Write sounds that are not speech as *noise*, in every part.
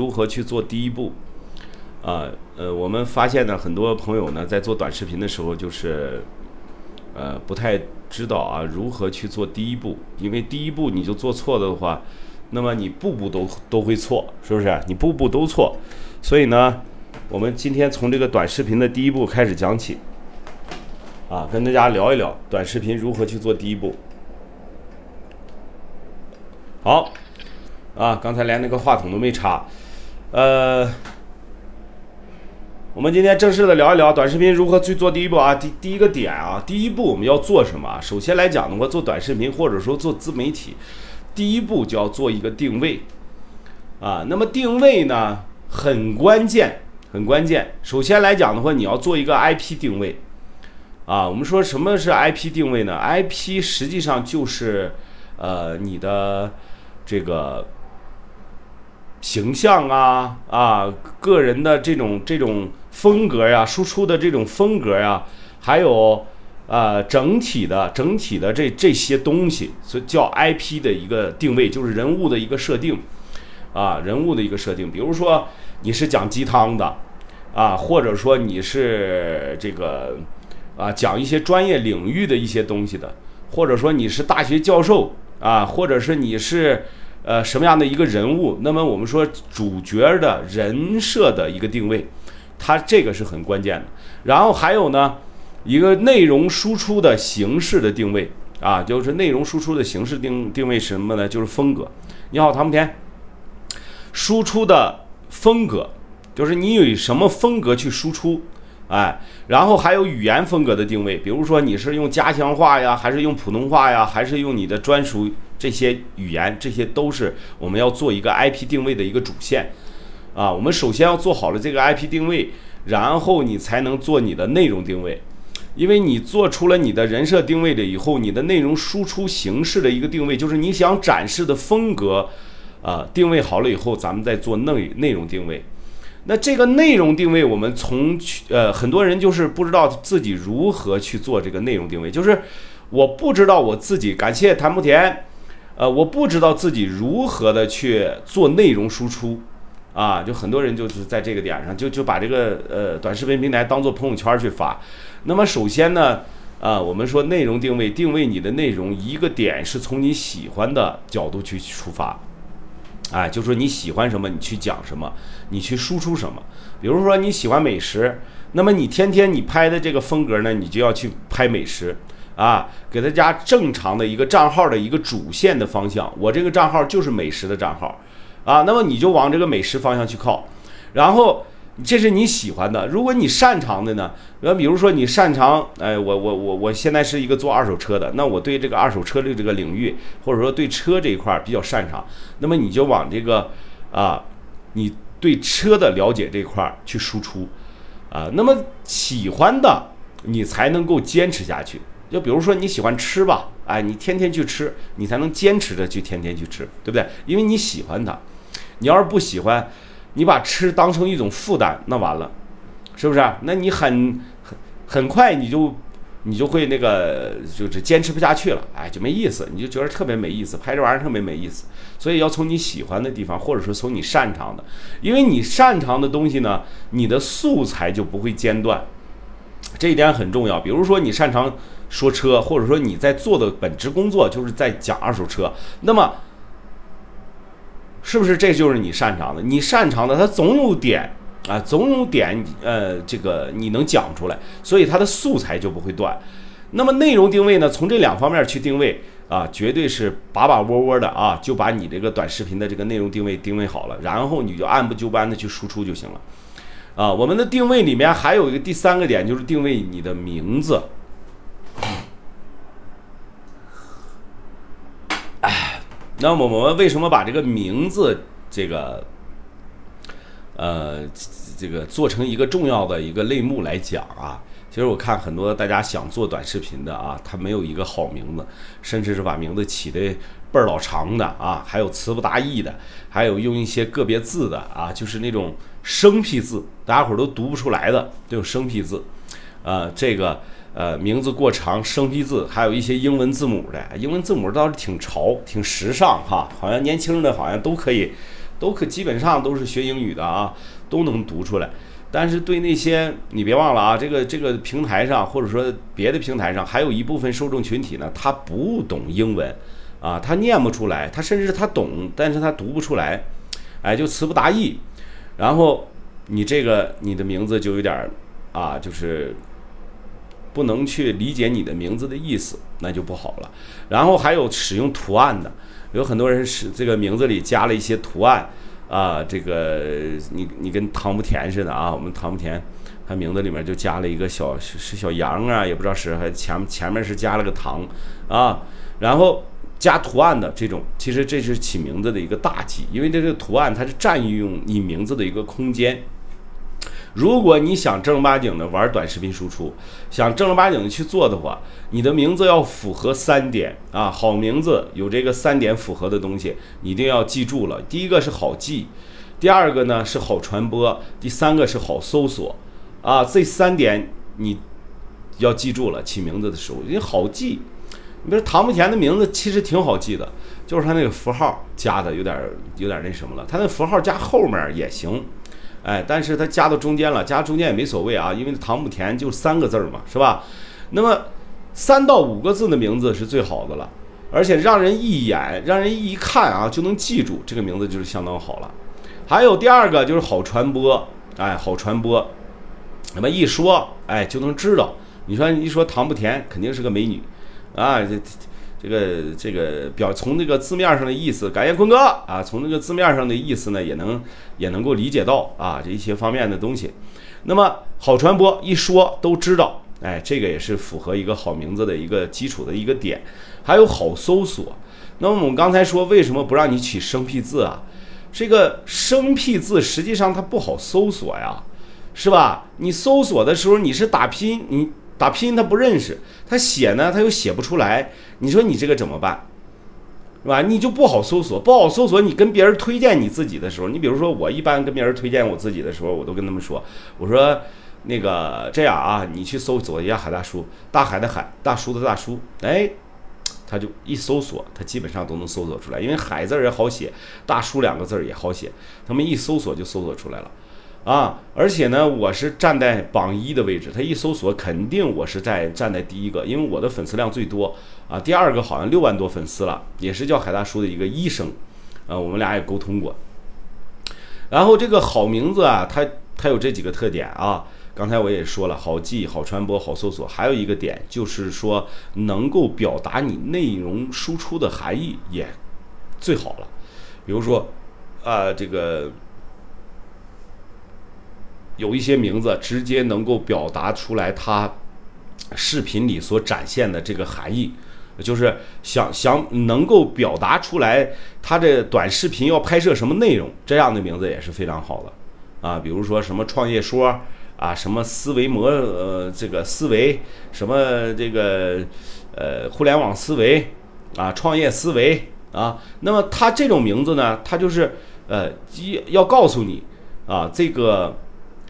如何去做第一步？啊，呃，我们发现呢，很多朋友呢在做短视频的时候，就是呃不太知道啊如何去做第一步，因为第一步你就做错的话，那么你步步都都会错，是不是？你步步都错，所以呢，我们今天从这个短视频的第一步开始讲起，啊，跟大家聊一聊短视频如何去做第一步。好，啊，刚才连那个话筒都没插。呃，我们今天正式的聊一聊短视频如何去做第一步啊。第第一个点啊，第一步我们要做什么？首先来讲的话，做短视频或者说做自媒体，第一步就要做一个定位啊。那么定位呢，很关键，很关键。首先来讲的话，你要做一个 IP 定位啊。我们说什么是 IP 定位呢？IP 实际上就是呃你的这个。形象啊啊，个人的这种这种风格呀，输出的这种风格呀，还有呃整体的整体的这这些东西，所以叫 IP 的一个定位，就是人物的一个设定啊，人物的一个设定。比如说你是讲鸡汤的啊，或者说你是这个啊讲一些专业领域的一些东西的，或者说你是大学教授啊，或者是你是。呃，什么样的一个人物？那么我们说主角的人设的一个定位，它这个是很关键的。然后还有呢，一个内容输出的形式的定位啊，就是内容输出的形式定定位什么呢？就是风格。你好，唐木田，输出的风格就是你以什么风格去输出，哎，然后还有语言风格的定位，比如说你是用家乡话呀，还是用普通话呀，还是用你的专属。这些语言，这些都是我们要做一个 IP 定位的一个主线，啊，我们首先要做好了这个 IP 定位，然后你才能做你的内容定位，因为你做出了你的人设定位了以后，你的内容输出形式的一个定位，就是你想展示的风格，啊，定位好了以后，咱们再做内内容定位。那这个内容定位，我们从呃很多人就是不知道自己如何去做这个内容定位，就是我不知道我自己。感谢谭木田。呃，我不知道自己如何的去做内容输出，啊，就很多人就是在这个点上，就就把这个呃短视频平台当做朋友圈去发。那么首先呢，啊，我们说内容定位，定位你的内容一个点是从你喜欢的角度去出发，哎，就说你喜欢什么，你去讲什么，你去输出什么。比如说你喜欢美食，那么你天天你拍的这个风格呢，你就要去拍美食。啊，给他加正常的一个账号的一个主线的方向，我这个账号就是美食的账号，啊，那么你就往这个美食方向去靠，然后这是你喜欢的，如果你擅长的呢，那比如说你擅长，哎，我我我我现在是一个做二手车的，那我对这个二手车的这个领域，或者说对车这一块比较擅长，那么你就往这个啊，你对车的了解这块去输出，啊，那么喜欢的你才能够坚持下去。就比如说你喜欢吃吧，哎，你天天去吃，你才能坚持着去天天去吃，对不对？因为你喜欢它。你要是不喜欢，你把吃当成一种负担，那完了，是不是？那你很很很快你就你就会那个就是坚持不下去了，哎，就没意思，你就觉得特别没意思，拍这玩意儿特别没意思。所以要从你喜欢的地方，或者说从你擅长的，因为你擅长的东西呢，你的素材就不会间断，这一点很重要。比如说你擅长。说车，或者说你在做的本职工作就是在讲二手车，那么是不是这就是你擅长的？你擅长的，它总有点啊，总有点呃，这个你能讲出来，所以它的素材就不会断。那么内容定位呢？从这两方面去定位啊，绝对是把把窝窝的啊，就把你这个短视频的这个内容定位定位好了，然后你就按部就班的去输出就行了。啊，我们的定位里面还有一个第三个点，就是定位你的名字。哎，那么我们为什么把这个名字这个，呃，这个做成一个重要的一个类目来讲啊？其实我看很多大家想做短视频的啊，他没有一个好名字，甚至是把名字起的倍儿老长的啊，还有词不达意的，还有用一些个别字的啊，就是那种生僻字，大家伙都读不出来的这种生僻字，啊，这个。呃，名字过长，生僻字，还有一些英文字母的，英文字母倒是挺潮、挺时尚哈，好像年轻人的好像都可以，都可基本上都是学英语的啊，都能读出来。但是对那些你别忘了啊，这个这个平台上或者说别的平台上，还有一部分受众群体呢，他不懂英文啊，他念不出来，他甚至他懂，但是他读不出来，哎，就词不达意。然后你这个你的名字就有点儿啊，就是不能去理解你的名字的意思，那就不好了。然后还有使用图案的，有很多人是这个名字里加了一些图案。啊，这个你你跟唐不甜似的啊，我们唐不甜，他名字里面就加了一个小是小羊啊，也不知道是还前前面是加了个唐啊，然后加图案的这种，其实这是起名字的一个大忌，因为这个图案它是占用你名字的一个空间。如果你想正儿八经的玩短视频输出，想正儿八经的去做的话，你的名字要符合三点啊，好名字有这个三点符合的东西，你一定要记住了。第一个是好记，第二个呢是好传播，第三个是好搜索啊。这三点你要记住了，起名字的时候因为好记。你比如唐不甜的名字其实挺好记的，就是他那个符号加的有点有点那什么了，他那符号加后面也行。哎，但是它加到中间了，加中间也没所谓啊，因为唐不甜就三个字嘛，是吧？那么三到五个字的名字是最好的了，而且让人一眼、让人一看啊就能记住这个名字就是相当好了。还有第二个就是好传播，哎，好传播，那么一说哎就能知道。你说一说唐不甜肯定是个美女啊，这。这个这个表从那个字面上的意思，感谢坤哥啊，从那个字面上的意思呢，也能也能够理解到啊这一些方面的东西。那么好传播，一说都知道，哎，这个也是符合一个好名字的一个基础的一个点。还有好搜索。那么我们刚才说为什么不让你起生僻字啊？这个生僻字实际上它不好搜索呀，是吧？你搜索的时候你是打拼你。打拼音他不认识，他写呢他又写不出来，你说你这个怎么办，是吧？你就不好搜索，不好搜索。你跟别人推荐你自己的时候，你比如说我一般跟别人推荐我自己的时候，我都跟他们说，我说那个这样啊，你去搜索一下海大叔，大海的海，大叔的大叔，哎，他就一搜索，他基本上都能搜索出来，因为海字也好写，大叔两个字也好写，他们一搜索就搜索出来了。啊，而且呢，我是站在榜一的位置，他一搜索，肯定我是在站在第一个，因为我的粉丝量最多啊。第二个好像六万多粉丝了，也是叫海大叔的一个医生，啊，我们俩也沟通过。然后这个好名字啊，它它有这几个特点啊，刚才我也说了，好记、好传播、好搜索，还有一个点就是说能够表达你内容输出的含义也最好了，比如说啊，这个。有一些名字直接能够表达出来，它视频里所展现的这个含义，就是想想能够表达出来，它这短视频要拍摄什么内容，这样的名字也是非常好的啊。比如说什么创业说啊，什么思维模呃这个思维，什么这个呃互联网思维啊，创业思维啊。那么它这种名字呢，它就是呃要告诉你啊这个。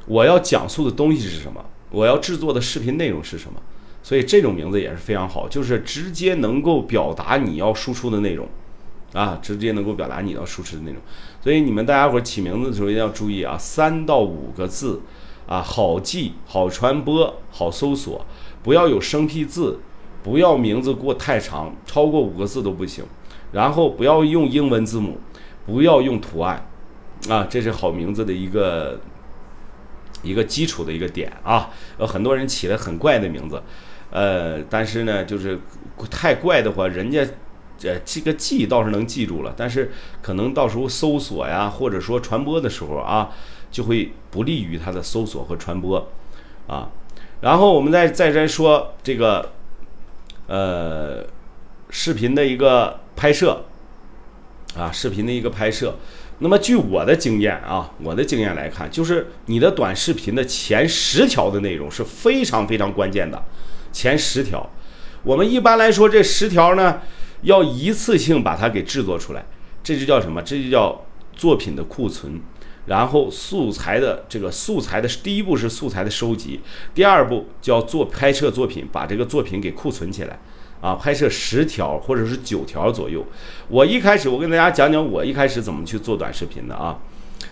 我要讲述的东西是什么？我要制作的视频内容是什么？所以这种名字也是非常好，就是直接能够表达你要输出的内容，啊，直接能够表达你要输出的内容。所以你们大家伙起名字的时候一定要注意啊，三到五个字，啊，好记、好传播、好搜索，不要有生僻字，不要名字过太长，超过五个字都不行。然后不要用英文字母，不要用图案，啊，这是好名字的一个。一个基础的一个点啊，有很多人起了很怪的名字，呃，但是呢，就是太怪的话，人家呃这个记倒是能记住了，但是可能到时候搜索呀，或者说传播的时候啊，就会不利于它的搜索和传播啊。然后我们再再再说这个，呃，视频的一个拍摄啊，视频的一个拍摄。那么，据我的经验啊，我的经验来看，就是你的短视频的前十条的内容是非常非常关键的。前十条，我们一般来说这十条呢，要一次性把它给制作出来，这就叫什么？这就叫作品的库存。然后素材的这个素材的第一步是素材的收集，第二步叫做拍摄作品，把这个作品给库存起来。啊，拍摄十条或者是九条左右。我一开始我跟大家讲讲我一开始怎么去做短视频的啊。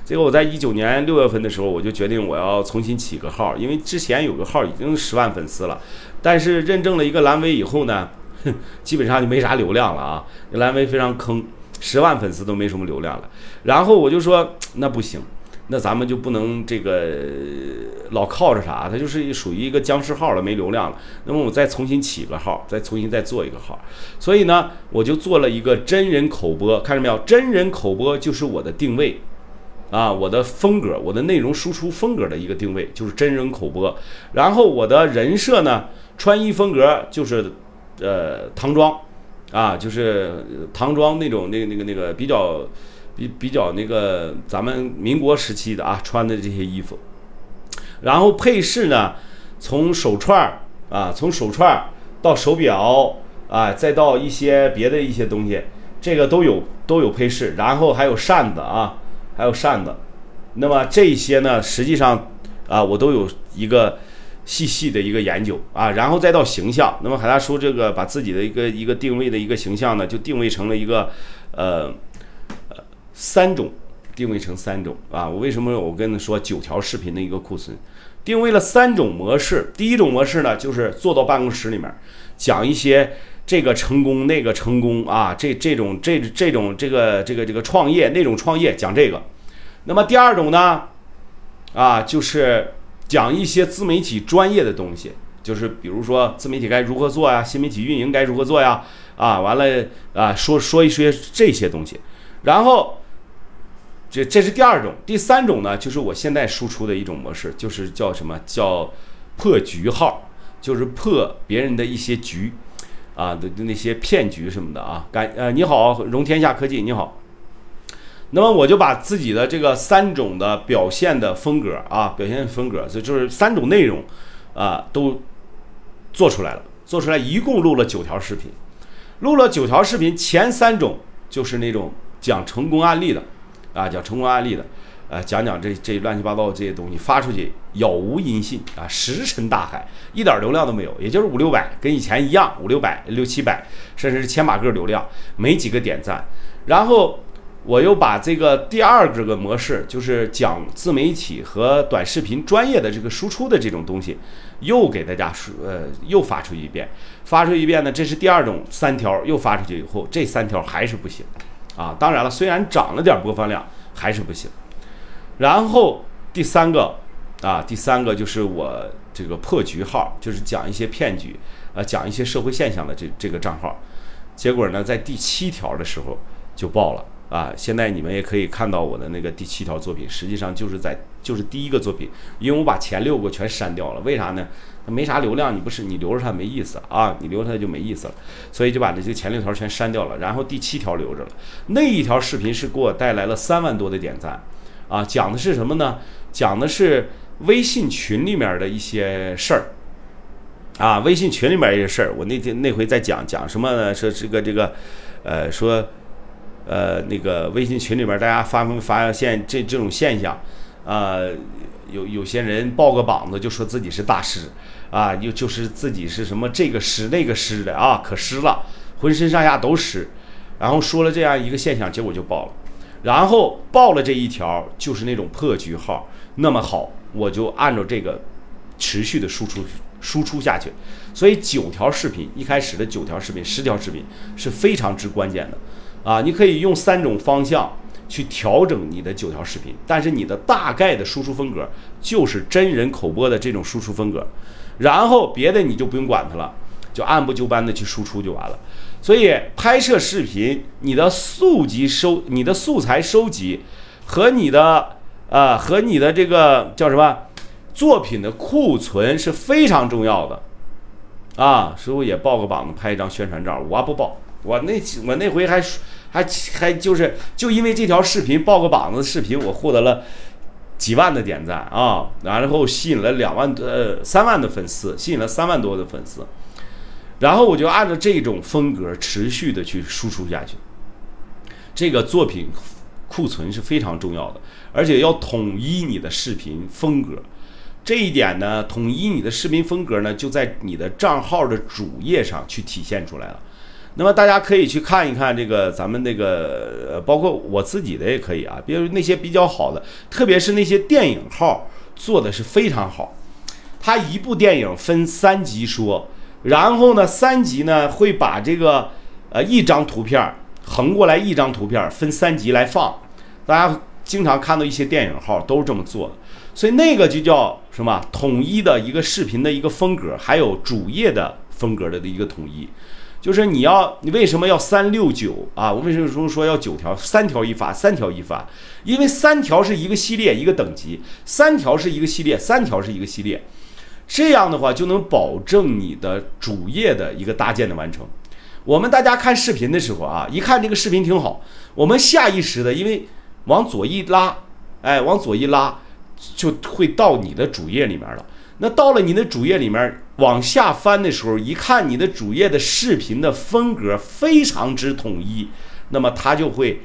这个我在一九年六月份的时候，我就决定我要重新起个号，因为之前有个号已经十万粉丝了，但是认证了一个蓝 V 以后呢，基本上就没啥流量了啊。蓝 V 非常坑，十万粉丝都没什么流量了。然后我就说那不行，那咱们就不能这个老靠着啥，它就是属于一个僵尸号了，没流量了。那么我再重新起个号，再重新再做一个号。所以呢，我就做了一个真人口播，看着没有？真人口播就是我的定位。啊，我的风格，我的内容输出风格的一个定位就是真人口播，然后我的人设呢，穿衣风格就是，呃，唐装，啊，就是唐装那种那个那个那个比较比比较那个咱们民国时期的啊穿的这些衣服，然后配饰呢，从手串儿啊，从手串儿到手表啊，再到一些别的一些东西，这个都有都有配饰，然后还有扇子啊。还有扇子，那么这些呢，实际上啊，我都有一个细细的一个研究啊，然后再到形象。那么海大叔这个把自己的一个一个定位的一个形象呢，就定位成了一个呃三种，定位成三种啊。我为什么我跟你说九条视频的一个库存，定位了三种模式。第一种模式呢，就是坐到办公室里面讲一些。这个成功，那个成功啊，这这种这这种这个这个这个创业那种创业讲这个，那么第二种呢，啊，就是讲一些自媒体专业的东西，就是比如说自媒体该如何做呀，新媒体运营该如何做呀，啊，完了啊，说说一些这些东西，然后这这是第二种，第三种呢，就是我现在输出的一种模式，就是叫什么叫破局号，就是破别人的一些局。啊的那些骗局什么的啊，感呃你好，融天下科技你好。那么我就把自己的这个三种的表现的风格啊，表现风格，就就是三种内容啊，都做出来了。做出来一共录了九条视频，录了九条视频，前三种就是那种讲成功案例的啊，讲成功案例的。呃，讲讲这这乱七八糟这些东西发出去杳无音信啊，石沉大海，一点流量都没有，也就是五六百，跟以前一样，五六百、六七百，甚至是千把个流量，没几个点赞。然后我又把这个第二个个模式，就是讲自媒体和短视频专业的这个输出的这种东西，又给大家说呃又发出一遍，发出一遍呢，这是第二种三条又发出去以后，这三条还是不行啊。当然了，虽然涨了点播放量，还是不行。然后第三个啊，第三个就是我这个破局号，就是讲一些骗局，呃，讲一些社会现象的这这个账号，结果呢，在第七条的时候就爆了啊！现在你们也可以看到我的那个第七条作品，实际上就是在就是第一个作品，因为我把前六个全删掉了，为啥呢？它没啥流量，你不是你留着它没意思啊，你留着它就没意思了，所以就把这些前六条全删掉了，然后第七条留着了。那一条视频是给我带来了三万多的点赞。啊，讲的是什么呢？讲的是微信群里面的一些事儿。啊，微信群里面一些事儿，我那天那回在讲讲什么呢？说这个这个，呃，说，呃，那个微信群里面大家发没发现这这种现象？啊，有有些人报个膀子就说自己是大师，啊，又就是自己是什么这个师那个师的啊，可师了，浑身上下都湿，然后说了这样一个现象，结果就爆了。然后爆了这一条，就是那种破局号。那么好，我就按照这个持续的输出输出下去。所以九条视频，一开始的九条视频、十条视频是非常之关键的啊！你可以用三种方向去调整你的九条视频，但是你的大概的输出风格就是真人口播的这种输出风格。然后别的你就不用管它了，就按部就班的去输出就完了。所以拍摄视频，你的素集收，你的素材收集，和你的呃和你的这个叫什么作品的库存是非常重要的，啊，师傅也报个榜子，拍一张宣传照，我不报，我那我那回还还还就是就因为这条视频抱个膀子的视频，我获得了几万的点赞啊，然后吸引了两万呃三万的粉丝，吸引了三万多的粉丝。然后我就按照这种风格持续的去输出下去。这个作品库存是非常重要的，而且要统一你的视频风格。这一点呢，统一你的视频风格呢，就在你的账号的主页上去体现出来了。那么大家可以去看一看这个咱们那个，呃，包括我自己的也可以啊，比如那些比较好的，特别是那些电影号做的是非常好。它一部电影分三集说，然后呢，三集呢会把这个呃一张图片横过来一张图片分三集来放，大家经常看到一些电影号都是这么做的。所以那个就叫什么？统一的一个视频的一个风格，还有主页的风格的的一个统一，就是你要你为什么要三六九啊？我为什么说说要九条？三条一发，三条一发，因为三条是一个系列一个等级，三条是一个系列，三条是一个系列，这样的话就能保证你的主页的一个搭建的完成。我们大家看视频的时候啊，一看这个视频挺好，我们下意识的因为往左一拉，哎，往左一拉。就会到你的主页里面了。那到了你的主页里面，往下翻的时候，一看你的主页的视频的风格非常之统一，那么他就会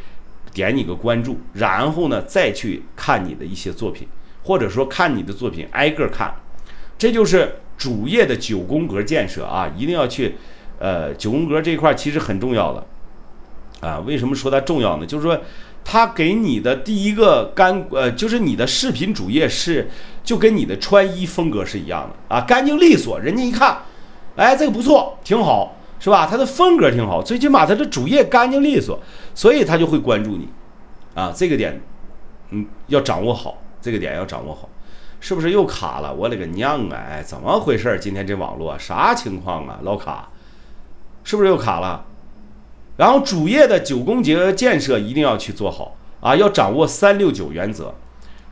点你个关注，然后呢再去看你的一些作品，或者说看你的作品挨个看。这就是主页的九宫格建设啊，一定要去。呃，九宫格这一块其实很重要的啊。为什么说它重要呢？就是说。他给你的第一个干呃，就是你的视频主页是就跟你的穿衣风格是一样的啊，干净利索，人家一看，哎，这个不错，挺好，是吧？他的风格挺好，最起码他的主页干净利索，所以他就会关注你，啊，这个点，嗯，要掌握好，这个点要掌握好，是不是又卡了？我勒个娘啊！哎，怎么回事？今天这网络啥情况啊？老卡，是不是又卡了？然后主页的九宫格建设一定要去做好啊，要掌握三六九原则。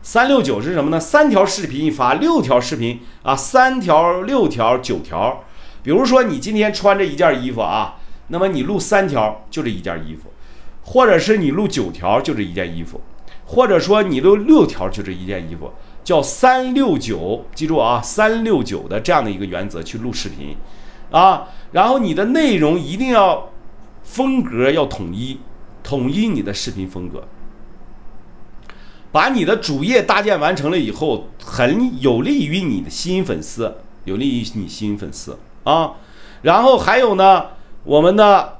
三六九是什么呢？三条视频一发，六条视频啊，三条、六条、九条。比如说你今天穿着一件衣服啊，那么你录三条就这一件衣服，或者是你录九条就这一件衣服，或者说你录六条就这一件衣服，叫三六九，记住啊，三六九的这样的一个原则去录视频啊。然后你的内容一定要。风格要统一，统一你的视频风格，把你的主页搭建完成了以后，很有利于你的吸引粉丝，有利于你吸引粉丝啊。然后还有呢，我们的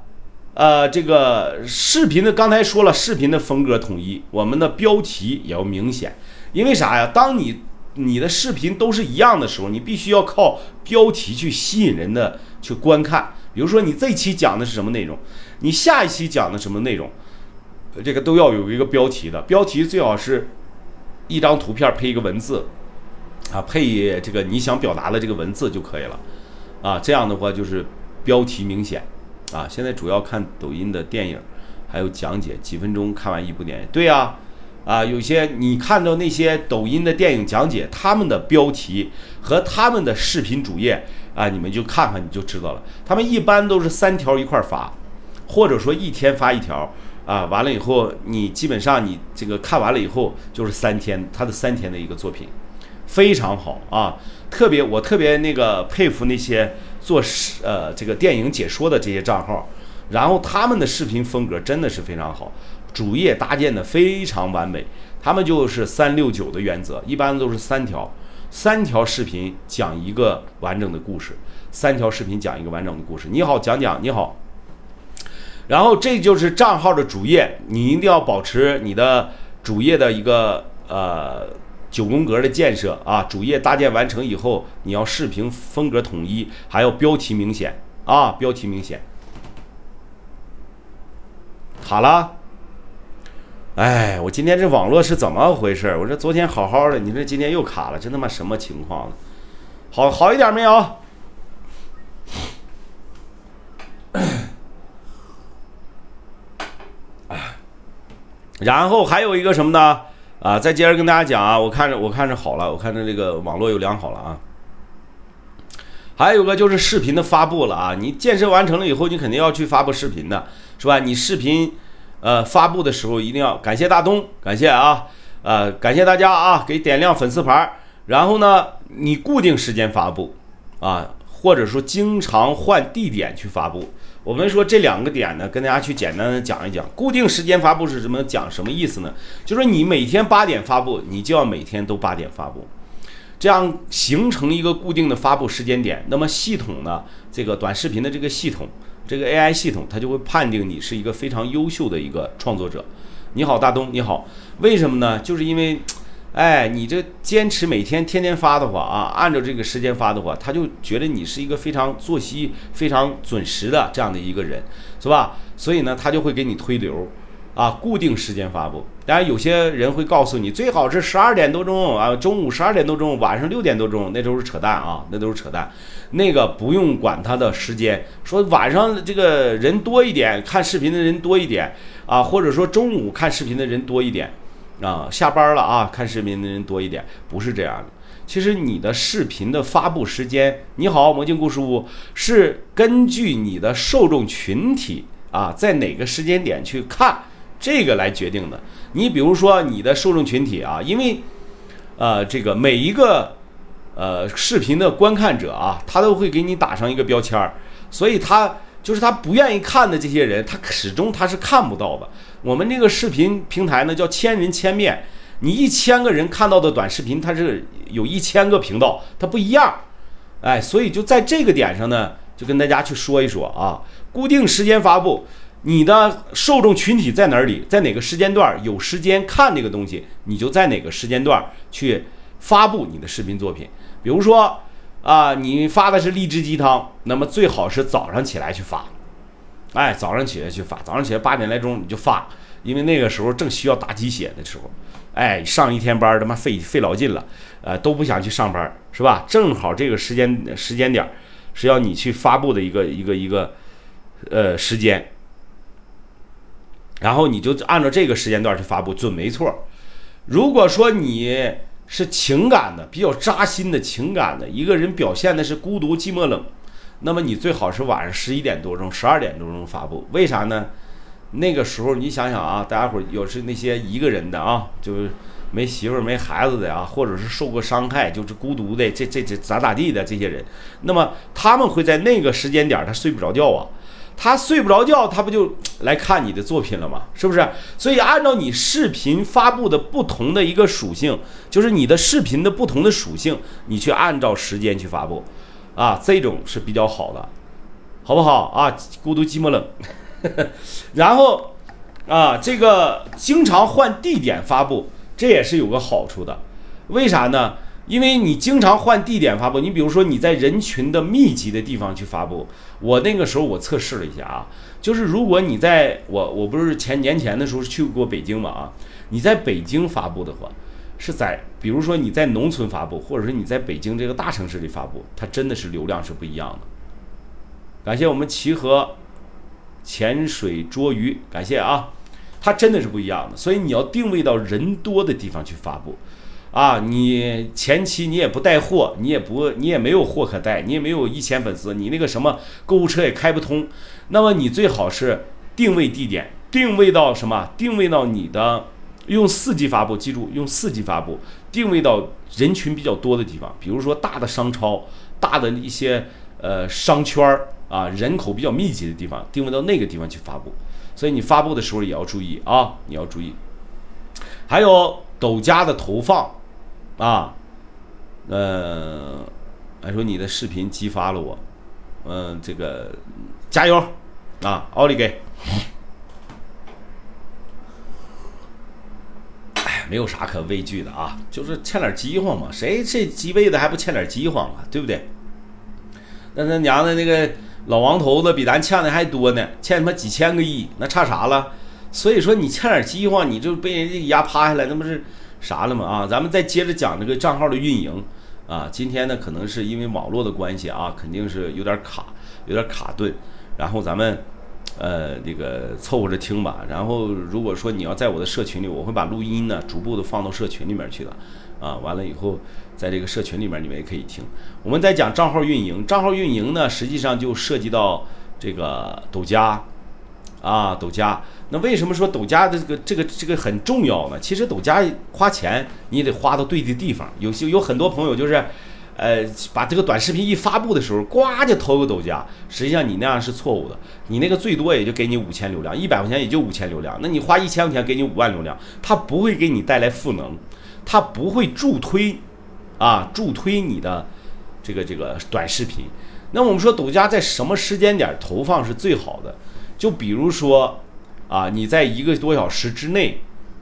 呃这个视频的刚才说了，视频的风格统一，我们的标题也要明显，因为啥呀？当你你的视频都是一样的时候，你必须要靠标题去吸引人的去观看。比如说你这一期讲的是什么内容，你下一期讲的什么内容，这个都要有一个标题的。标题最好是一张图片配一个文字，啊，配这个你想表达的这个文字就可以了，啊，这样的话就是标题明显，啊，现在主要看抖音的电影，还有讲解，几分钟看完一部电影。对呀，啊，有些你看到那些抖音的电影讲解，他们的标题和他们的视频主页。啊，你们就看看，你就知道了。他们一般都是三条一块发，或者说一天发一条啊。完了以后，你基本上你这个看完了以后就是三天，他的三天的一个作品，非常好啊。特别我特别那个佩服那些做呃这个电影解说的这些账号，然后他们的视频风格真的是非常好，主页搭建的非常完美。他们就是三六九的原则，一般都是三条。三条视频讲一个完整的故事，三条视频讲一个完整的故事。你好，讲讲你好。然后这就是账号的主页，你一定要保持你的主页的一个呃九宫格的建设啊。主页搭建完成以后，你要视频风格统一，还要标题明显啊，标题明显。好了。哎，我今天这网络是怎么回事？我这昨天好好的，你这今天又卡了，这他妈什么情况？好好一点没有？*coughs* 然后还有一个什么呢？啊，再接着跟大家讲啊，我看着我看着好了，我看着这个网络又良好了啊。还有个就是视频的发布了啊，你建设完成了以后，你肯定要去发布视频的，是吧？你视频。呃，发布的时候一定要感谢大东，感谢啊，呃，感谢大家啊，给点亮粉丝牌。然后呢，你固定时间发布啊，或者说经常换地点去发布。我们说这两个点呢，跟大家去简单的讲一讲。固定时间发布是什么？讲什么意思呢？就是你每天八点发布，你就要每天都八点发布。这样形成一个固定的发布时间点。那么系统呢，这个短视频的这个系统，这个 AI 系统，它就会判定你是一个非常优秀的一个创作者。你好，大东，你好，为什么呢？就是因为。哎，你这坚持每天天天发的话啊，按照这个时间发的话，他就觉得你是一个非常作息非常准时的这样的一个人，是吧？所以呢，他就会给你推流，啊，固定时间发布。当然，有些人会告诉你，最好是十二点多钟啊，中午十二点多钟，晚上六点多钟，那都是扯淡啊，那都是扯淡。那个不用管他的时间，说晚上这个人多一点，看视频的人多一点啊，或者说中午看视频的人多一点。啊，下班了啊，看视频的人多一点，不是这样的。其实你的视频的发布时间，你好，魔镜故事屋是根据你的受众群体啊，在哪个时间点去看这个来决定的。你比如说你的受众群体啊，因为呃，这个每一个呃视频的观看者啊，他都会给你打上一个标签儿，所以他。就是他不愿意看的这些人，他始终他是看不到的。我们这个视频平台呢，叫千人千面，你一千个人看到的短视频，它是有一千个频道，它不一样。哎，所以就在这个点上呢，就跟大家去说一说啊，固定时间发布，你的受众群体在哪里，在哪个时间段有时间看这个东西，你就在哪个时间段去发布你的视频作品，比如说。啊，你发的是励志鸡汤，那么最好是早上起来去发，哎，早上起来去发，早上起来八点来钟你就发，因为那个时候正需要打鸡血的时候，哎，上一天班他妈费费老劲了，呃，都不想去上班，是吧？正好这个时间时间点是要你去发布的一个一个一个呃时间，然后你就按照这个时间段去发布，准没错。如果说你。是情感的，比较扎心的情感的一个人表现的是孤独、寂寞、冷，那么你最好是晚上十一点多钟、十二点多钟发布。为啥呢？那个时候你想想啊，大家伙儿有是那些一个人的啊，就是没媳妇儿、没孩子的啊，或者是受过伤害，就是孤独的，这这这咋咋地的这些人，那么他们会在那个时间点他睡不着觉啊。他睡不着觉，他不就 *tsk* 来看你的作品了吗？是不是？所以按照你视频发布的不同的一个属性，就是你的视频的不同的属性，你去按照时间去发布，啊，这种是比较好的，好不好啊？孤独寂寞冷，*laughs* 然后啊，这个经常换地点发布，这也是有个好处的，为啥呢？因为你经常换地点发布，你比如说你在人群的密集的地方去发布，我那个时候我测试了一下啊，就是如果你在我我不是前年前的时候去过北京嘛啊，你在北京发布的话，是在比如说你在农村发布，或者是你在北京这个大城市里发布，它真的是流量是不一样的。感谢我们齐河潜水捉鱼，感谢啊，它真的是不一样的，所以你要定位到人多的地方去发布。啊，你前期你也不带货，你也不你也没有货可带，你也没有一千粉丝，你那个什么购物车也开不通，那么你最好是定位地点，定位到什么？定位到你的用四 G 发布，记住用四 G 发布，定位到人群比较多的地方，比如说大的商超、大的一些呃商圈儿啊，人口比较密集的地方，定位到那个地方去发布。所以你发布的时候也要注意啊，你要注意。还有抖加的投放。啊，呃，还说你的视频激发了我，嗯，这个加油啊，奥利给！哎，没有啥可畏惧的啊，就是欠点饥荒嘛，谁这几辈子还不欠点饥荒啊，对不对？那他娘的那个老王头子比咱欠的还多呢，欠他妈几千个亿，那差啥了？所以说你欠点饥荒，你就被人家压趴下来，那不是？啥了嘛啊？咱们再接着讲这个账号的运营啊。今天呢，可能是因为网络的关系啊，肯定是有点卡，有点卡顿。然后咱们呃这个凑合着听吧。然后如果说你要在我的社群里，我会把录音呢逐步的放到社群里面去的啊。完了以后，在这个社群里面你们也可以听。我们在讲账号运营，账号运营呢，实际上就涉及到这个抖加啊，抖加。那为什么说抖加的这个这个这个很重要呢？其实抖加花钱你得花到对的地方。有些有很多朋友就是，呃，把这个短视频一发布的时候，呱就投个抖加。实际上你那样是错误的。你那个最多也就给你五千流量，一百块钱也就五千流量。那你花一千块钱给你五万流量，它不会给你带来赋能，它不会助推，啊，助推你的这个这个短视频。那我们说抖加在什么时间点投放是最好的？就比如说啊，你在一个多小时之内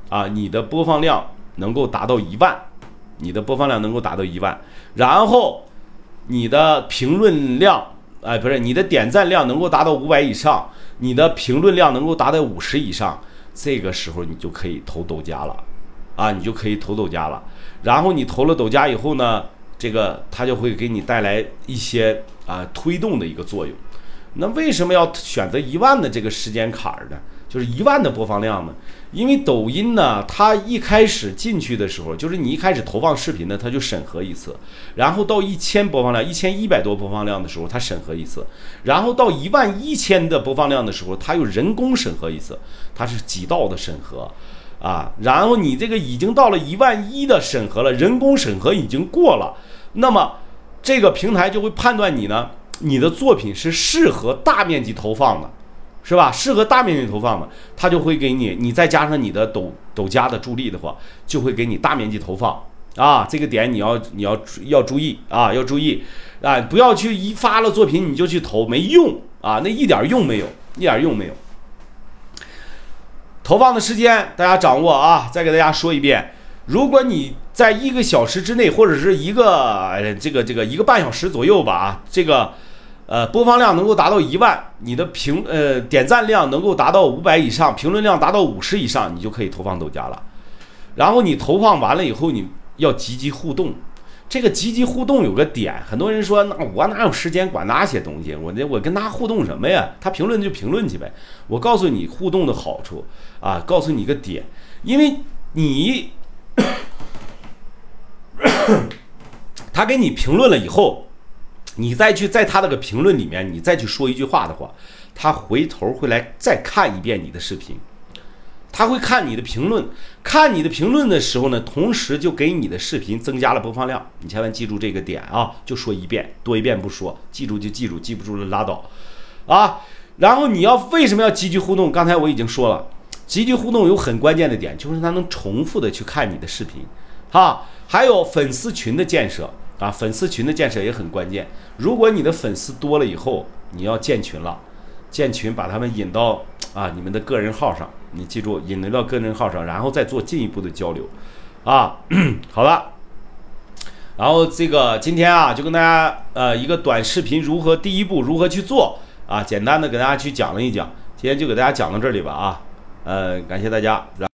啊，你的播放量能够达到一万，你的播放量能够达到一万，然后你的评论量，哎，不是你的点赞量能够达到五百以上，你的评论量能够达到五十以上，这个时候你就可以投抖加了，啊，你就可以投抖加了。然后你投了抖加以后呢，这个它就会给你带来一些啊推动的一个作用。那为什么要选择一万的这个时间坎儿呢？就是一万的播放量呢？因为抖音呢，它一开始进去的时候，就是你一开始投放视频呢，它就审核一次，然后到一千播放量、一千一百多播放量的时候，它审核一次，然后到一万一千的播放量的时候，它又人工审核一次，它是几道的审核。啊，然后你这个已经到了一万一的审核了，人工审核已经过了，那么这个平台就会判断你呢，你的作品是适合大面积投放的，是吧？适合大面积投放的，它就会给你，你再加上你的抖抖加的助力的话，就会给你大面积投放啊。这个点你要你要要注意啊，要注意啊，不要去一发了作品你就去投，没用啊，那一点用没有，一点用没有。投放的时间大家掌握啊！再给大家说一遍，如果你在一个小时之内，或者是一个这个这个一个半小时左右吧啊，这个呃播放量能够达到一万，你的评呃点赞量能够达到五百以上，评论量达到五十以上，你就可以投放抖加了。然后你投放完了以后，你要积极互动。这个积极互动有个点，很多人说那我哪有时间管那些东西？我那我跟他互动什么呀？他评论就评论去呗。我告诉你互动的好处啊，告诉你个点，因为你 *coughs* 他给你评论了以后，你再去在他那个评论里面，你再去说一句话的话，他回头会来再看一遍你的视频。他会看你的评论，看你的评论的时候呢，同时就给你的视频增加了播放量。你千万记住这个点啊，就说一遍，多一遍不说，记住就记住，记不住了拉倒，啊。然后你要为什么要积极互动？刚才我已经说了，积极互动有很关键的点，就是他能重复的去看你的视频，哈。还有粉丝群的建设啊，粉丝群的建设也很关键。如果你的粉丝多了以后，你要建群了，建群把他们引到啊你们的个人号上。你记住，引流到个人号上，然后再做进一步的交流，啊，*clears throat* 好了，然后这个今天啊，就跟大家呃一个短视频如何第一步如何去做啊，简单的给大家去讲了一讲，今天就给大家讲到这里吧啊，呃，感谢大家。